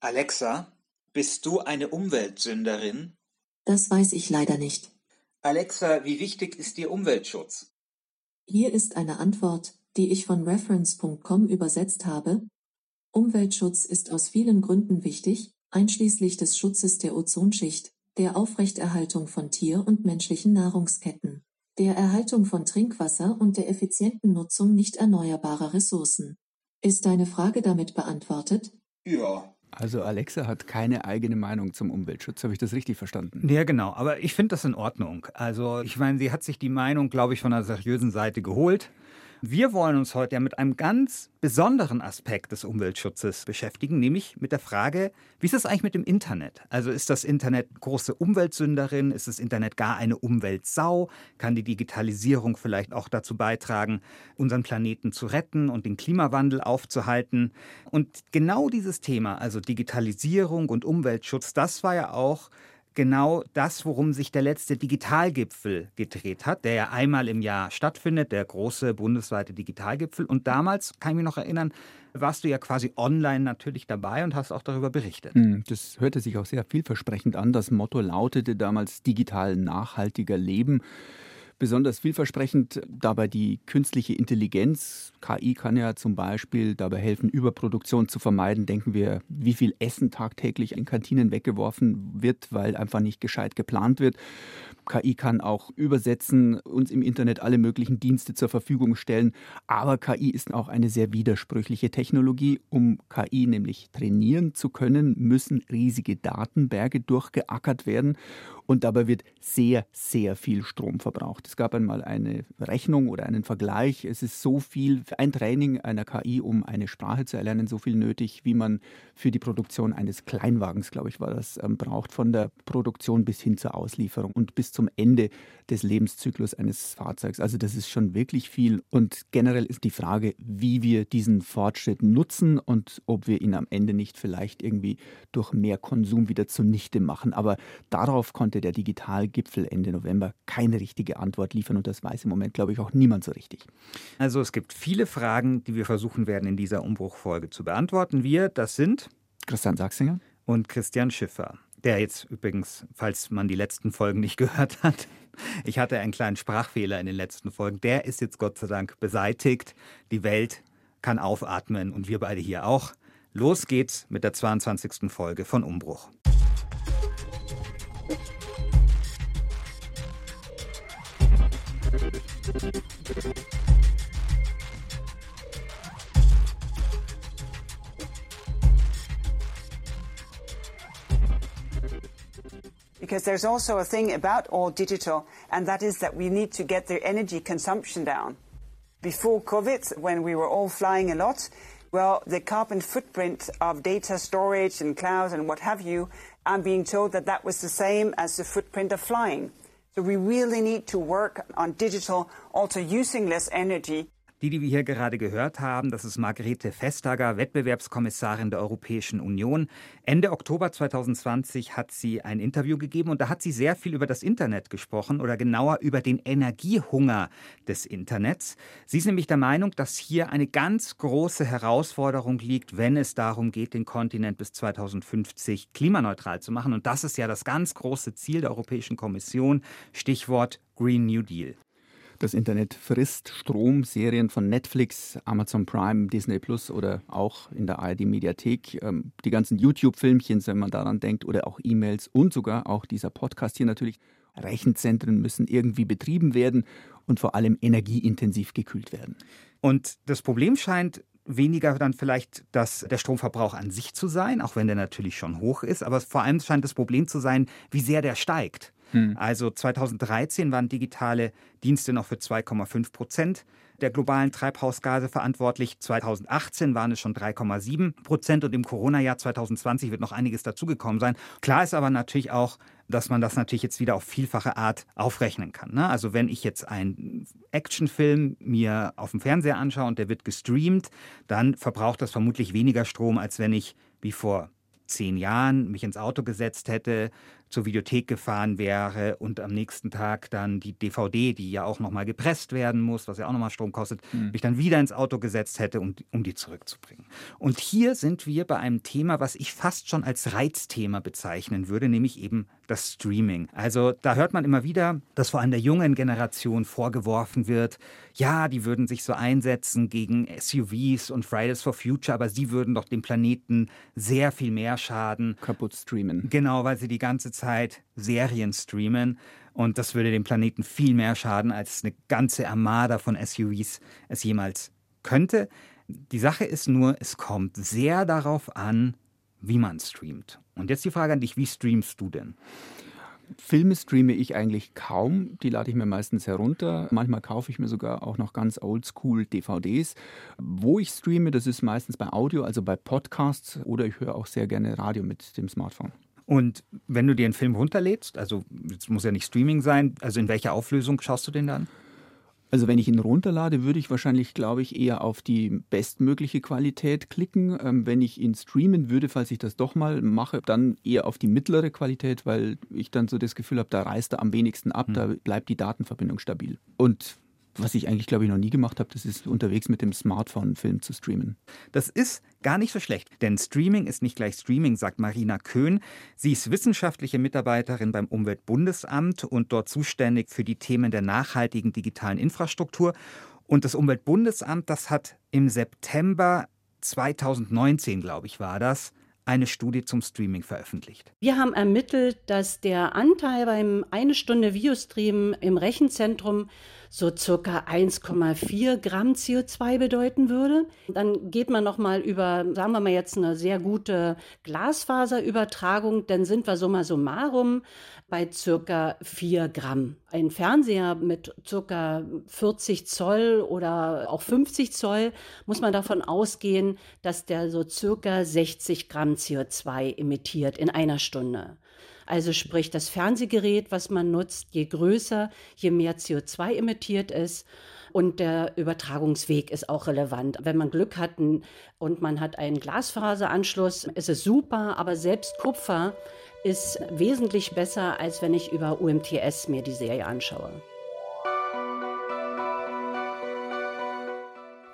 Alexa, bist du eine Umweltsünderin? Das weiß ich leider nicht. Alexa, wie wichtig ist dir Umweltschutz? Hier ist eine Antwort, die ich von reference.com übersetzt habe. Umweltschutz ist aus vielen Gründen wichtig, einschließlich des Schutzes der Ozonschicht, der Aufrechterhaltung von Tier- und menschlichen Nahrungsketten, der Erhaltung von Trinkwasser und der effizienten Nutzung nicht erneuerbarer Ressourcen. Ist deine Frage damit beantwortet? Ja. Also Alexa hat keine eigene Meinung zum Umweltschutz. Habe ich das richtig verstanden? Ja, genau. Aber ich finde das in Ordnung. Also ich meine, sie hat sich die Meinung, glaube ich, von einer seriösen Seite geholt. Wir wollen uns heute ja mit einem ganz besonderen Aspekt des Umweltschutzes beschäftigen, nämlich mit der Frage, wie ist es eigentlich mit dem Internet? Also ist das Internet große Umweltsünderin? Ist das Internet gar eine Umweltsau? Kann die Digitalisierung vielleicht auch dazu beitragen, unseren Planeten zu retten und den Klimawandel aufzuhalten? Und genau dieses Thema, also Digitalisierung und Umweltschutz, das war ja auch genau das, worum sich der letzte Digitalgipfel gedreht hat, der ja einmal im Jahr stattfindet, der große bundesweite Digitalgipfel. Und damals, kann ich mich noch erinnern, warst du ja quasi online natürlich dabei und hast auch darüber berichtet. Hm, das hörte sich auch sehr vielversprechend an. Das Motto lautete damals digital nachhaltiger Leben. Besonders vielversprechend dabei die künstliche Intelligenz. KI kann ja zum Beispiel dabei helfen, Überproduktion zu vermeiden. Denken wir, wie viel Essen tagtäglich in Kantinen weggeworfen wird, weil einfach nicht gescheit geplant wird. KI kann auch übersetzen, uns im Internet alle möglichen Dienste zur Verfügung stellen. Aber KI ist auch eine sehr widersprüchliche Technologie. Um KI nämlich trainieren zu können, müssen riesige Datenberge durchgeackert werden. Und dabei wird sehr, sehr viel Strom verbraucht. Es gab einmal eine Rechnung oder einen Vergleich. Es ist so viel, ein Training einer KI, um eine Sprache zu erlernen, so viel nötig, wie man für die Produktion eines Kleinwagens, glaube ich, war das, ähm, braucht, von der Produktion bis hin zur Auslieferung und bis zum Ende des Lebenszyklus eines Fahrzeugs. Also das ist schon wirklich viel. Und generell ist die Frage, wie wir diesen Fortschritt nutzen und ob wir ihn am Ende nicht vielleicht irgendwie durch mehr Konsum wieder zunichte machen. Aber darauf konnte der Digitalgipfel Ende November keine richtige Antwort liefern und das weiß im Moment, glaube ich, auch niemand so richtig. Also es gibt viele Fragen, die wir versuchen werden in dieser Umbruchfolge zu beantworten. Wir, das sind Christian Sachsinger und Christian Schiffer der jetzt übrigens, falls man die letzten Folgen nicht gehört hat, ich hatte einen kleinen Sprachfehler in den letzten Folgen, der ist jetzt Gott sei Dank beseitigt. Die Welt kann aufatmen und wir beide hier auch. Los geht's mit der 22. Folge von Umbruch. Because there's also a thing about all digital, and that is that we need to get the energy consumption down. Before COVID, when we were all flying a lot, well, the carbon footprint of data storage and clouds and what have you, I'm being told that that was the same as the footprint of flying. So we really need to work on digital, also using less energy Die, die wir hier gerade gehört haben, das ist Margrethe Vestager, Wettbewerbskommissarin der Europäischen Union. Ende Oktober 2020 hat sie ein Interview gegeben und da hat sie sehr viel über das Internet gesprochen oder genauer über den Energiehunger des Internets. Sie ist nämlich der Meinung, dass hier eine ganz große Herausforderung liegt, wenn es darum geht, den Kontinent bis 2050 klimaneutral zu machen. Und das ist ja das ganz große Ziel der Europäischen Kommission. Stichwort Green New Deal. Das Internet frisst Strom, Serien von Netflix, Amazon Prime, Disney Plus oder auch in der ARD Mediathek, ähm, die ganzen YouTube-Filmchen, wenn man daran denkt, oder auch E-Mails und sogar auch dieser Podcast hier natürlich. Rechenzentren müssen irgendwie betrieben werden und vor allem energieintensiv gekühlt werden. Und das Problem scheint weniger dann vielleicht das, der Stromverbrauch an sich zu sein, auch wenn der natürlich schon hoch ist, aber vor allem scheint das Problem zu sein, wie sehr der steigt. Hm. Also 2013 waren digitale Dienste noch für 2,5 Prozent der globalen Treibhausgase verantwortlich. 2018 waren es schon 3,7 Prozent und im Corona-Jahr 2020 wird noch einiges dazugekommen sein. Klar ist aber natürlich auch, dass man das natürlich jetzt wieder auf vielfache Art aufrechnen kann. Ne? Also wenn ich jetzt einen Actionfilm mir auf dem Fernseher anschaue und der wird gestreamt, dann verbraucht das vermutlich weniger Strom, als wenn ich wie vor zehn Jahren mich ins Auto gesetzt hätte, zur Videothek gefahren wäre und am nächsten Tag dann die DVD, die ja auch nochmal gepresst werden muss, was ja auch nochmal Strom kostet, mhm. mich dann wieder ins Auto gesetzt hätte, um, um die zurückzubringen. Und hier sind wir bei einem Thema, was ich fast schon als Reizthema bezeichnen würde, nämlich eben das Streaming. Also da hört man immer wieder, dass vor allem der jungen Generation vorgeworfen wird, ja, die würden sich so einsetzen gegen SUVs und Fridays for Future, aber sie würden doch dem Planeten sehr viel mehr schaden. Kaputt streamen. Genau, weil sie die ganze Zeit Serien streamen. Und das würde dem Planeten viel mehr schaden, als eine ganze Armada von SUVs es jemals könnte. Die Sache ist nur, es kommt sehr darauf an, wie man streamt. Und jetzt die Frage an dich, wie streamst du denn? Filme streame ich eigentlich kaum. Die lade ich mir meistens herunter. Manchmal kaufe ich mir sogar auch noch ganz oldschool DVDs. Wo ich streame, das ist meistens bei Audio, also bei Podcasts oder ich höre auch sehr gerne Radio mit dem Smartphone. Und wenn du dir einen Film runterlädst, also es muss ja nicht Streaming sein, also in welcher Auflösung schaust du den dann? Also wenn ich ihn runterlade, würde ich wahrscheinlich, glaube ich, eher auf die bestmögliche Qualität klicken. Ähm, wenn ich ihn streamen würde, falls ich das doch mal mache, dann eher auf die mittlere Qualität, weil ich dann so das Gefühl habe, da reißt er am wenigsten ab, hm. da bleibt die Datenverbindung stabil. Und was ich eigentlich, glaube ich, noch nie gemacht habe, das ist unterwegs mit dem Smartphone Film zu streamen. Das ist gar nicht so schlecht, denn Streaming ist nicht gleich Streaming, sagt Marina Köhn. Sie ist wissenschaftliche Mitarbeiterin beim Umweltbundesamt und dort zuständig für die Themen der nachhaltigen digitalen Infrastruktur. Und das Umweltbundesamt, das hat im September 2019, glaube ich, war das, eine Studie zum Streaming veröffentlicht. Wir haben ermittelt, dass der Anteil beim eine Stunde Videostream im Rechenzentrum so circa 1,4 Gramm CO2 bedeuten würde. Dann geht man noch mal über, sagen wir mal jetzt eine sehr gute Glasfaserübertragung, dann sind wir summa summarum bei circa 4 Gramm. Ein Fernseher mit circa 40 Zoll oder auch 50 Zoll muss man davon ausgehen, dass der so circa 60 Gramm CO2 emittiert in einer Stunde. Also sprich, das Fernsehgerät, was man nutzt, je größer, je mehr CO2 emittiert ist. Und der Übertragungsweg ist auch relevant. Wenn man Glück hat und man hat einen Glasfaseranschluss, ist es super, aber selbst Kupfer ist wesentlich besser, als wenn ich über UMTS mir die Serie anschaue.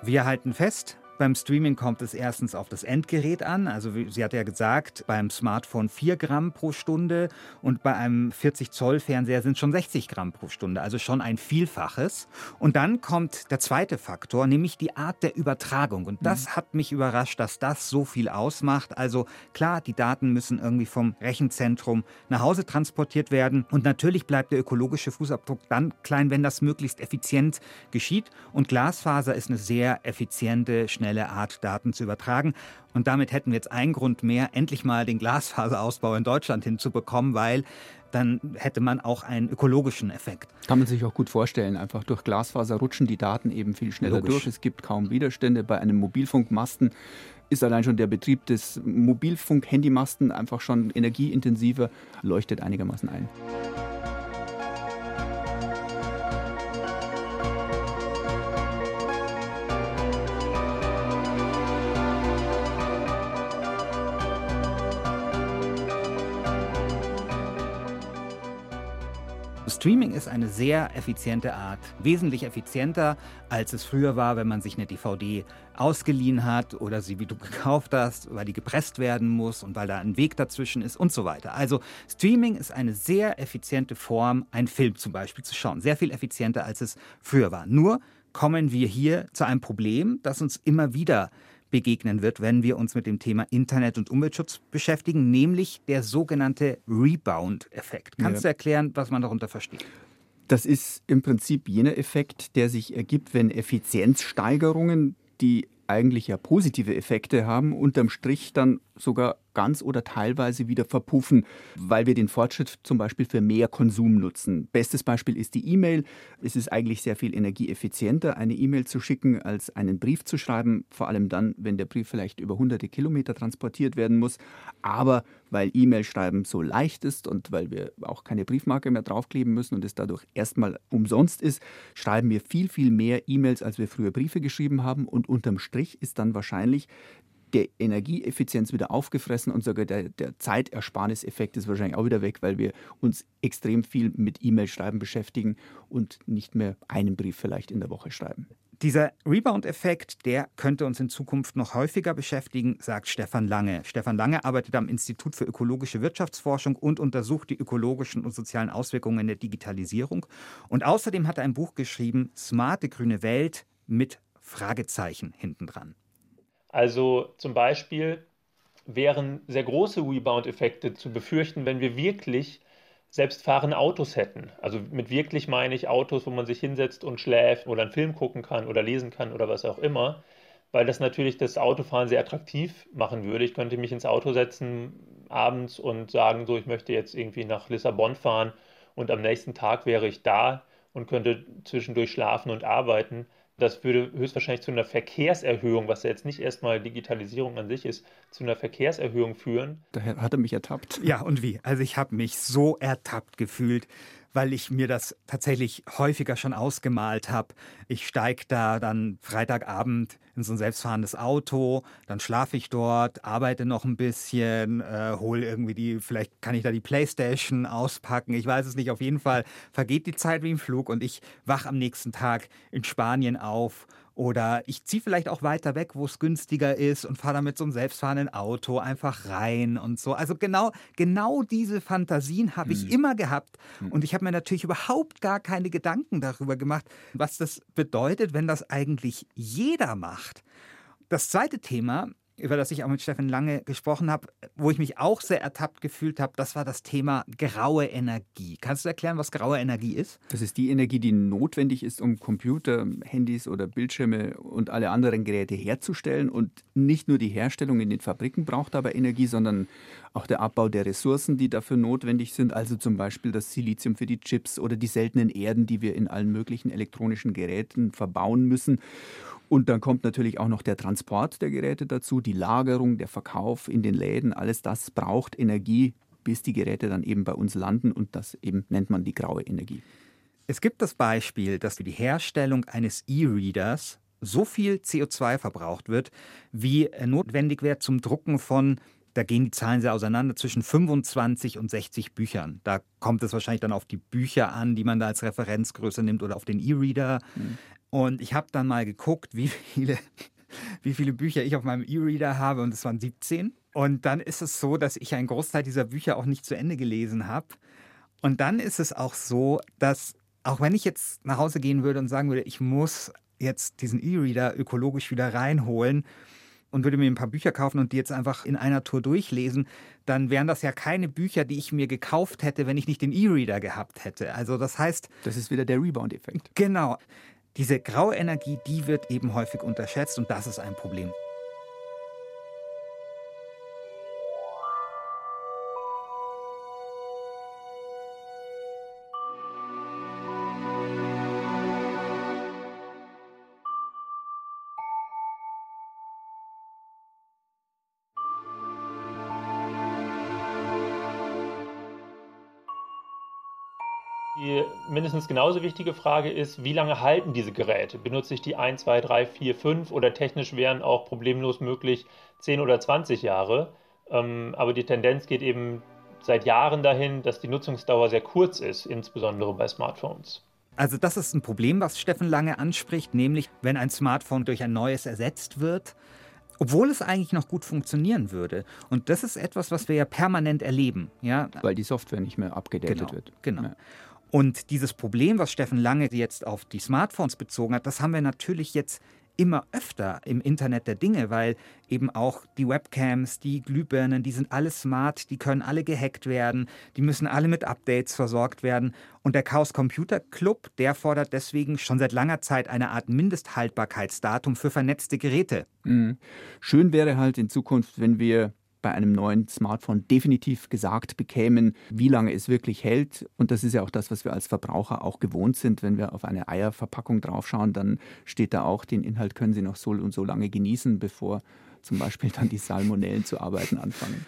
Wir halten fest, beim Streaming kommt es erstens auf das Endgerät an. Also sie hat ja gesagt, beim Smartphone 4 Gramm pro Stunde und bei einem 40 Zoll Fernseher sind schon 60 Gramm pro Stunde, also schon ein Vielfaches. Und dann kommt der zweite Faktor, nämlich die Art der Übertragung. Und das mhm. hat mich überrascht, dass das so viel ausmacht. Also klar, die Daten müssen irgendwie vom Rechenzentrum nach Hause transportiert werden. Und natürlich bleibt der ökologische Fußabdruck dann klein, wenn das möglichst effizient geschieht. Und Glasfaser ist eine sehr effiziente, schnelle schnelle Art, Daten zu übertragen. Und damit hätten wir jetzt einen Grund mehr, endlich mal den Glasfaserausbau in Deutschland hinzubekommen, weil dann hätte man auch einen ökologischen Effekt. Kann man sich auch gut vorstellen. Einfach durch Glasfaser rutschen die Daten eben viel schneller Logisch. durch. Es gibt kaum Widerstände. Bei einem Mobilfunkmasten ist allein schon der Betrieb des Mobilfunk-Handymasten einfach schon energieintensiver, leuchtet einigermaßen ein. Streaming ist eine sehr effiziente Art, wesentlich effizienter, als es früher war, wenn man sich eine DVD ausgeliehen hat oder sie wie du gekauft hast, weil die gepresst werden muss und weil da ein Weg dazwischen ist und so weiter. Also Streaming ist eine sehr effiziente Form, einen Film zum Beispiel zu schauen. Sehr viel effizienter, als es früher war. Nur kommen wir hier zu einem Problem, das uns immer wieder begegnen wird, wenn wir uns mit dem Thema Internet und Umweltschutz beschäftigen, nämlich der sogenannte Rebound-Effekt. Kannst ja. du erklären, was man darunter versteht? Das ist im Prinzip jener Effekt, der sich ergibt, wenn Effizienzsteigerungen, die eigentlich ja positive Effekte haben, unterm Strich dann sogar ganz oder teilweise wieder verpuffen, weil wir den Fortschritt zum Beispiel für mehr Konsum nutzen. Bestes Beispiel ist die E-Mail. Es ist eigentlich sehr viel energieeffizienter, eine E-Mail zu schicken, als einen Brief zu schreiben, vor allem dann, wenn der Brief vielleicht über hunderte Kilometer transportiert werden muss. Aber weil E-Mail schreiben so leicht ist und weil wir auch keine Briefmarke mehr draufkleben müssen und es dadurch erstmal umsonst ist, schreiben wir viel, viel mehr E-Mails, als wir früher Briefe geschrieben haben. Und unterm Strich ist dann wahrscheinlich der Energieeffizienz wieder aufgefressen und sogar der, der Zeitersparniseffekt ist wahrscheinlich auch wieder weg, weil wir uns extrem viel mit E-Mail-Schreiben beschäftigen und nicht mehr einen Brief vielleicht in der Woche schreiben. Dieser Rebound-Effekt, der könnte uns in Zukunft noch häufiger beschäftigen, sagt Stefan Lange. Stefan Lange arbeitet am Institut für ökologische Wirtschaftsforschung und untersucht die ökologischen und sozialen Auswirkungen der Digitalisierung. Und außerdem hat er ein Buch geschrieben, Smarte grüne Welt mit Fragezeichen hintendran. Also zum Beispiel wären sehr große Rebound-Effekte zu befürchten, wenn wir wirklich selbstfahrende Autos hätten. Also mit wirklich meine ich Autos, wo man sich hinsetzt und schläft oder einen Film gucken kann oder lesen kann oder was auch immer, weil das natürlich das Autofahren sehr attraktiv machen würde. Ich könnte mich ins Auto setzen abends und sagen, so, ich möchte jetzt irgendwie nach Lissabon fahren und am nächsten Tag wäre ich da und könnte zwischendurch schlafen und arbeiten. Das würde höchstwahrscheinlich zu einer Verkehrserhöhung, was ja jetzt nicht erstmal Digitalisierung an sich ist, zu einer Verkehrserhöhung führen. Daher hat er mich ertappt. Ja, und wie? Also ich habe mich so ertappt gefühlt, weil ich mir das tatsächlich häufiger schon ausgemalt habe. Ich steige da dann Freitagabend in so ein selbstfahrendes Auto, dann schlafe ich dort, arbeite noch ein bisschen, äh, hole irgendwie die, vielleicht kann ich da die Playstation auspacken, ich weiß es nicht, auf jeden Fall vergeht die Zeit wie im Flug und ich wach am nächsten Tag in Spanien auf oder ich ziehe vielleicht auch weiter weg, wo es günstiger ist und fahre da mit so einem selbstfahrenden Auto einfach rein und so. Also genau, genau diese Fantasien habe ich hm. immer gehabt. Hm. Und ich habe mir natürlich überhaupt gar keine Gedanken darüber gemacht, was das bedeutet, wenn das eigentlich jeder macht. Das zweite Thema über das ich auch mit Steffen Lange gesprochen habe, wo ich mich auch sehr ertappt gefühlt habe, das war das Thema graue Energie. Kannst du erklären, was graue Energie ist? Das ist die Energie, die notwendig ist, um Computer, Handys oder Bildschirme und alle anderen Geräte herzustellen. Und nicht nur die Herstellung in den Fabriken braucht aber Energie, sondern auch der Abbau der Ressourcen, die dafür notwendig sind. Also zum Beispiel das Silizium für die Chips oder die seltenen Erden, die wir in allen möglichen elektronischen Geräten verbauen müssen. Und dann kommt natürlich auch noch der Transport der Geräte dazu, die Lagerung, der Verkauf in den Läden. Alles das braucht Energie, bis die Geräte dann eben bei uns landen. Und das eben nennt man die graue Energie. Es gibt das Beispiel, dass für die Herstellung eines E-Readers so viel CO2 verbraucht wird, wie notwendig wäre zum Drucken von da gehen die Zahlen sehr auseinander, zwischen 25 und 60 Büchern. Da kommt es wahrscheinlich dann auf die Bücher an, die man da als Referenzgröße nimmt oder auf den E-Reader. Mhm. Und ich habe dann mal geguckt, wie viele, wie viele Bücher ich auf meinem E-Reader habe und es waren 17. Und dann ist es so, dass ich einen Großteil dieser Bücher auch nicht zu Ende gelesen habe. Und dann ist es auch so, dass auch wenn ich jetzt nach Hause gehen würde und sagen würde, ich muss jetzt diesen E-Reader ökologisch wieder reinholen und würde mir ein paar Bücher kaufen und die jetzt einfach in einer Tour durchlesen, dann wären das ja keine Bücher, die ich mir gekauft hätte, wenn ich nicht den E-Reader gehabt hätte. Also das heißt. Das ist wieder der Rebound-Effekt. Genau. Diese graue Energie, die wird eben häufig unterschätzt und das ist ein Problem. Mindestens genauso wichtige Frage ist, wie lange halten diese Geräte? Benutze ich die 1, 2, 3, 4, 5 oder technisch wären auch problemlos möglich 10 oder 20 Jahre? Ähm, aber die Tendenz geht eben seit Jahren dahin, dass die Nutzungsdauer sehr kurz ist, insbesondere bei Smartphones. Also das ist ein Problem, was Steffen Lange anspricht, nämlich wenn ein Smartphone durch ein neues ersetzt wird, obwohl es eigentlich noch gut funktionieren würde. Und das ist etwas, was wir ja permanent erleben. Ja? Weil die Software nicht mehr abgedatet genau, wird. Genau. Ja. Und dieses Problem, was Steffen Lange jetzt auf die Smartphones bezogen hat, das haben wir natürlich jetzt immer öfter im Internet der Dinge, weil eben auch die Webcams, die Glühbirnen, die sind alle smart, die können alle gehackt werden, die müssen alle mit Updates versorgt werden. Und der Chaos Computer Club, der fordert deswegen schon seit langer Zeit eine Art Mindesthaltbarkeitsdatum für vernetzte Geräte. Mhm. Schön wäre halt in Zukunft, wenn wir bei einem neuen Smartphone definitiv gesagt bekämen, wie lange es wirklich hält. Und das ist ja auch das, was wir als Verbraucher auch gewohnt sind. Wenn wir auf eine Eierverpackung draufschauen, dann steht da auch, den Inhalt können Sie noch so und so lange genießen, bevor zum Beispiel dann die Salmonellen zu arbeiten anfangen.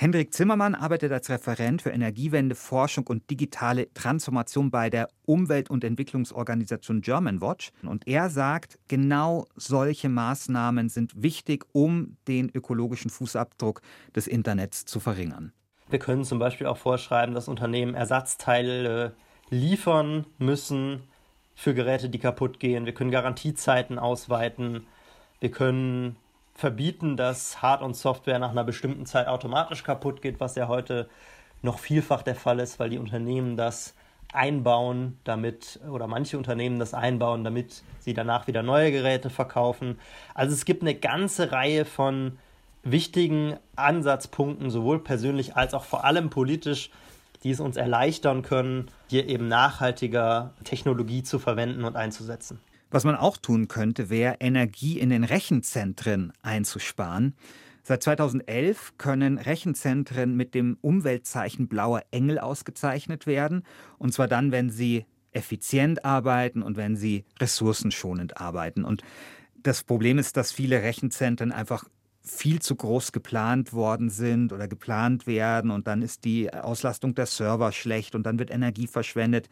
Hendrik Zimmermann arbeitet als Referent für Energiewende, Forschung und digitale Transformation bei der Umwelt- und Entwicklungsorganisation Germanwatch. Und er sagt, genau solche Maßnahmen sind wichtig, um den ökologischen Fußabdruck des Internets zu verringern. Wir können zum Beispiel auch vorschreiben, dass Unternehmen Ersatzteile liefern müssen für Geräte, die kaputt gehen. Wir können Garantiezeiten ausweiten. Wir können verbieten, dass Hard- und Software nach einer bestimmten Zeit automatisch kaputt geht, was ja heute noch vielfach der Fall ist, weil die Unternehmen das einbauen, damit, oder manche Unternehmen das einbauen, damit sie danach wieder neue Geräte verkaufen. Also es gibt eine ganze Reihe von wichtigen Ansatzpunkten, sowohl persönlich als auch vor allem politisch, die es uns erleichtern können, hier eben nachhaltiger Technologie zu verwenden und einzusetzen. Was man auch tun könnte, wäre Energie in den Rechenzentren einzusparen. Seit 2011 können Rechenzentren mit dem Umweltzeichen blauer Engel ausgezeichnet werden. Und zwar dann, wenn sie effizient arbeiten und wenn sie ressourcenschonend arbeiten. Und das Problem ist, dass viele Rechenzentren einfach viel zu groß geplant worden sind oder geplant werden und dann ist die Auslastung der Server schlecht und dann wird Energie verschwendet.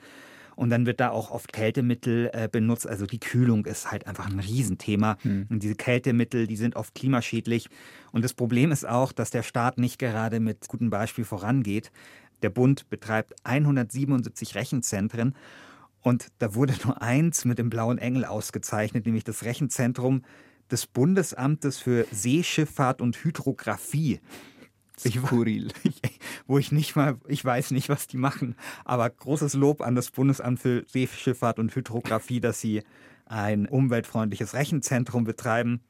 Und dann wird da auch oft Kältemittel äh, benutzt. Also die Kühlung ist halt einfach ein Riesenthema. Hm. Und diese Kältemittel, die sind oft klimaschädlich. Und das Problem ist auch, dass der Staat nicht gerade mit gutem Beispiel vorangeht. Der Bund betreibt 177 Rechenzentren. Und da wurde nur eins mit dem blauen Engel ausgezeichnet, nämlich das Rechenzentrum des Bundesamtes für Seeschifffahrt und Hydrographie. Skurril. wo ich nicht mal, ich weiß nicht, was die machen, aber großes Lob an das Bundesamt für Seeschifffahrt und Hydrographie, dass sie ein umweltfreundliches Rechenzentrum betreiben.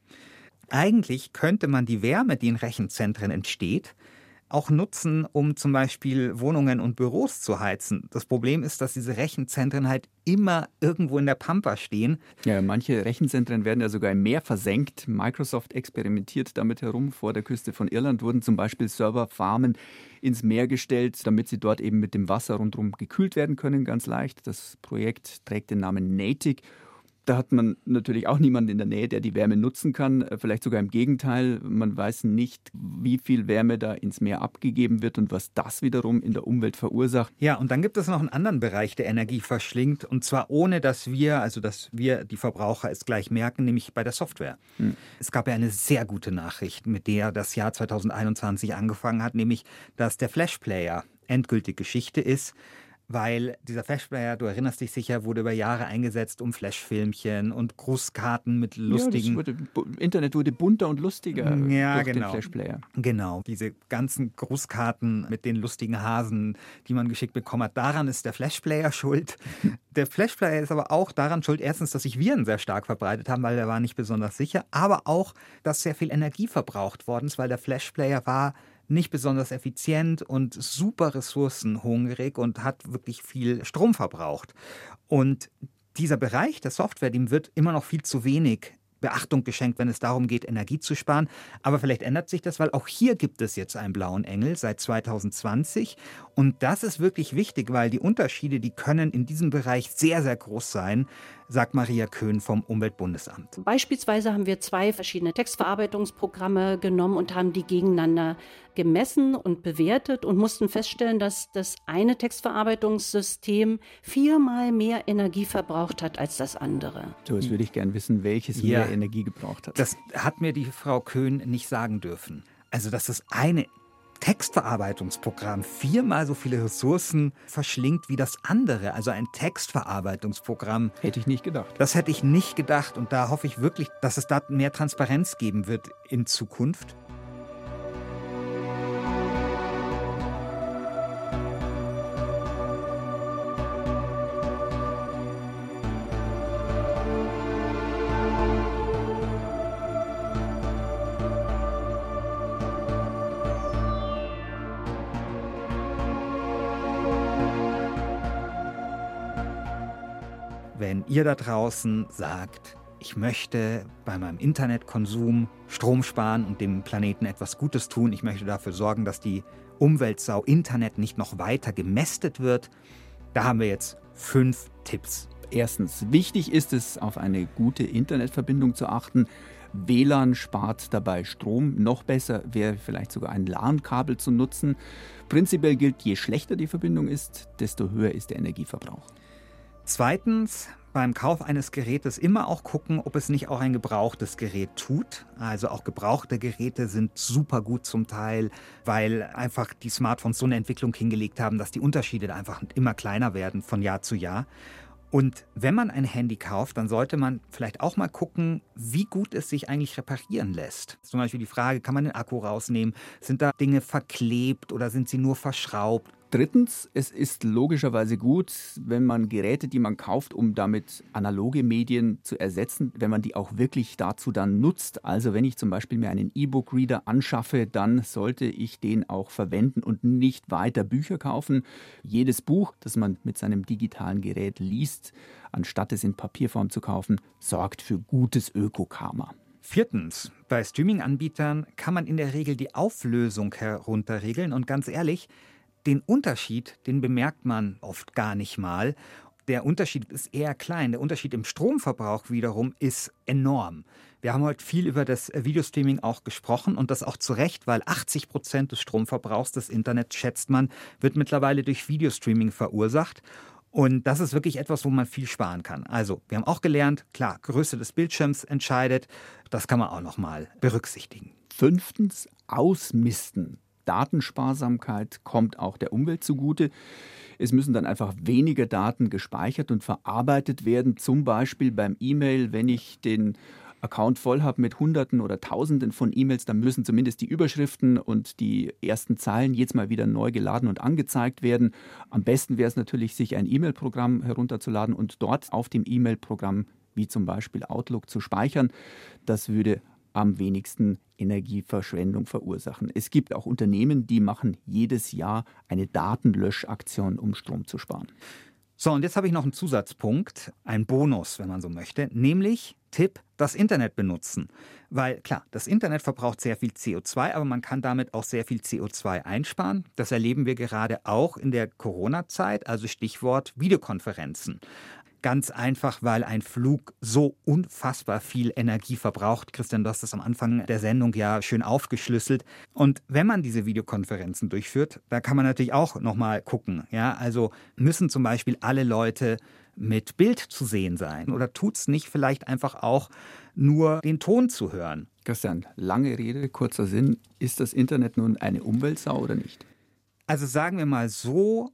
Eigentlich könnte man die Wärme, die in Rechenzentren entsteht, auch nutzen, um zum Beispiel Wohnungen und Büros zu heizen. Das Problem ist, dass diese Rechenzentren halt immer irgendwo in der Pampa stehen. Ja, manche Rechenzentren werden ja sogar im Meer versenkt. Microsoft experimentiert damit herum. Vor der Küste von Irland wurden zum Beispiel Serverfarmen ins Meer gestellt, damit sie dort eben mit dem Wasser rundherum gekühlt werden können, ganz leicht. Das Projekt trägt den Namen Natick da hat man natürlich auch niemanden in der Nähe, der die Wärme nutzen kann. Äh, vielleicht sogar im Gegenteil. Man weiß nicht, wie viel Wärme da ins Meer abgegeben wird und was das wiederum in der Umwelt verursacht. Ja, und dann gibt es noch einen anderen Bereich, der Energie verschlingt. Und zwar ohne, dass wir, also dass wir, die Verbraucher, es gleich merken, nämlich bei der Software. Hm. Es gab ja eine sehr gute Nachricht, mit der das Jahr 2021 angefangen hat, nämlich, dass der Flash Player endgültig Geschichte ist weil dieser Flashplayer, du erinnerst dich sicher, wurde über Jahre eingesetzt, um Flashfilmchen und Grußkarten mit lustigen. Ja, wurde, Internet wurde bunter und lustiger ja, durch genau. den Flashplayer. Genau, diese ganzen Grußkarten mit den lustigen Hasen, die man geschickt bekommen hat, daran ist der Flashplayer schuld. Der Flashplayer ist aber auch daran schuld, erstens, dass sich Viren sehr stark verbreitet haben, weil der war nicht besonders sicher, aber auch, dass sehr viel Energie verbraucht worden ist, weil der Flashplayer war nicht besonders effizient und super ressourcenhungrig und hat wirklich viel Strom verbraucht. Und dieser Bereich der Software, dem wird immer noch viel zu wenig Beachtung geschenkt, wenn es darum geht, Energie zu sparen. Aber vielleicht ändert sich das, weil auch hier gibt es jetzt einen blauen Engel seit 2020. Und das ist wirklich wichtig, weil die Unterschiede, die können in diesem Bereich sehr, sehr groß sein sagt Maria Köhn vom Umweltbundesamt. Beispielsweise haben wir zwei verschiedene Textverarbeitungsprogramme genommen und haben die gegeneinander gemessen und bewertet und mussten feststellen, dass das eine Textverarbeitungssystem viermal mehr Energie verbraucht hat als das andere. So, jetzt würde ich gerne wissen, welches ja, mehr Energie gebraucht hat. Das hat mir die Frau Köhn nicht sagen dürfen. Also, dass das eine Textverarbeitungsprogramm viermal so viele Ressourcen verschlingt wie das andere. Also ein Textverarbeitungsprogramm. Hätte ich nicht gedacht. Das hätte ich nicht gedacht. Und da hoffe ich wirklich, dass es da mehr Transparenz geben wird in Zukunft. Wenn ihr da draußen sagt, ich möchte bei meinem Internetkonsum Strom sparen und dem Planeten etwas Gutes tun, ich möchte dafür sorgen, dass die Umweltsau Internet nicht noch weiter gemästet wird, da haben wir jetzt fünf Tipps. Erstens, wichtig ist es, auf eine gute Internetverbindung zu achten. WLAN spart dabei Strom. Noch besser wäre vielleicht sogar ein LAN-Kabel zu nutzen. Prinzipiell gilt, je schlechter die Verbindung ist, desto höher ist der Energieverbrauch. Zweitens, beim Kauf eines Gerätes immer auch gucken, ob es nicht auch ein gebrauchtes Gerät tut. Also auch gebrauchte Geräte sind super gut zum Teil, weil einfach die Smartphones so eine Entwicklung hingelegt haben, dass die Unterschiede einfach immer kleiner werden von Jahr zu Jahr. Und wenn man ein Handy kauft, dann sollte man vielleicht auch mal gucken, wie gut es sich eigentlich reparieren lässt. Zum Beispiel die Frage, kann man den Akku rausnehmen? Sind da Dinge verklebt oder sind sie nur verschraubt? Drittens, es ist logischerweise gut, wenn man Geräte, die man kauft, um damit analoge Medien zu ersetzen, wenn man die auch wirklich dazu dann nutzt. Also wenn ich zum Beispiel mir einen E-Book-Reader anschaffe, dann sollte ich den auch verwenden und nicht weiter Bücher kaufen. Jedes Buch, das man mit seinem digitalen Gerät liest, anstatt es in Papierform zu kaufen, sorgt für gutes Ökokarma. Viertens, bei Streaming-Anbietern kann man in der Regel die Auflösung herunterregeln und ganz ehrlich, den Unterschied, den bemerkt man oft gar nicht mal. Der Unterschied ist eher klein. Der Unterschied im Stromverbrauch wiederum ist enorm. Wir haben heute viel über das Videostreaming auch gesprochen und das auch zu Recht, weil 80 Prozent des Stromverbrauchs des Internets, schätzt man, wird mittlerweile durch Videostreaming verursacht. Und das ist wirklich etwas, wo man viel sparen kann. Also, wir haben auch gelernt, klar, Größe des Bildschirms entscheidet. Das kann man auch nochmal berücksichtigen. Fünftens, ausmisten. Datensparsamkeit kommt auch der Umwelt zugute. Es müssen dann einfach weniger Daten gespeichert und verarbeitet werden, zum Beispiel beim E-Mail, wenn ich den Account voll habe mit Hunderten oder Tausenden von E-Mails, dann müssen zumindest die Überschriften und die ersten Zeilen jetzt mal wieder neu geladen und angezeigt werden. Am besten wäre es natürlich, sich ein E-Mail-Programm herunterzuladen und dort auf dem E-Mail-Programm, wie zum Beispiel Outlook, zu speichern. Das würde am wenigsten Energieverschwendung verursachen. Es gibt auch Unternehmen, die machen jedes Jahr eine Datenlöschaktion, um Strom zu sparen. So, und jetzt habe ich noch einen Zusatzpunkt, ein Bonus, wenn man so möchte, nämlich Tipp, das Internet benutzen. Weil klar, das Internet verbraucht sehr viel CO2, aber man kann damit auch sehr viel CO2 einsparen. Das erleben wir gerade auch in der Corona-Zeit, also Stichwort Videokonferenzen. Ganz einfach, weil ein Flug so unfassbar viel Energie verbraucht. Christian, du hast das am Anfang der Sendung ja schön aufgeschlüsselt. Und wenn man diese Videokonferenzen durchführt, da kann man natürlich auch nochmal gucken. Ja, also müssen zum Beispiel alle Leute mit Bild zu sehen sein? Oder tut es nicht vielleicht einfach auch nur den Ton zu hören? Christian, lange Rede, kurzer Sinn. Ist das Internet nun eine Umweltsau oder nicht? Also sagen wir mal so,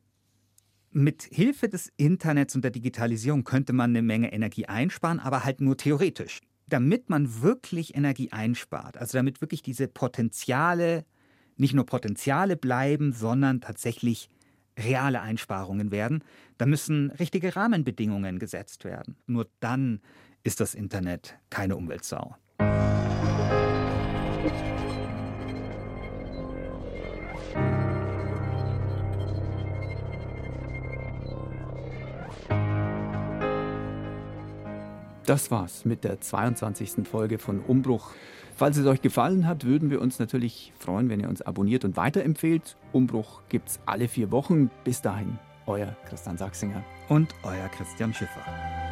mit Hilfe des Internets und der Digitalisierung könnte man eine Menge Energie einsparen, aber halt nur theoretisch. Damit man wirklich Energie einspart, also damit wirklich diese Potenziale nicht nur Potenziale bleiben, sondern tatsächlich reale Einsparungen werden, da müssen richtige Rahmenbedingungen gesetzt werden. Nur dann ist das Internet keine Umweltsau. Das war's mit der 22. Folge von Umbruch. Falls es euch gefallen hat, würden wir uns natürlich freuen, wenn ihr uns abonniert und weiterempfehlt. Umbruch gibt's alle vier Wochen. Bis dahin, euer Christian Sachsinger und euer Christian Schiffer.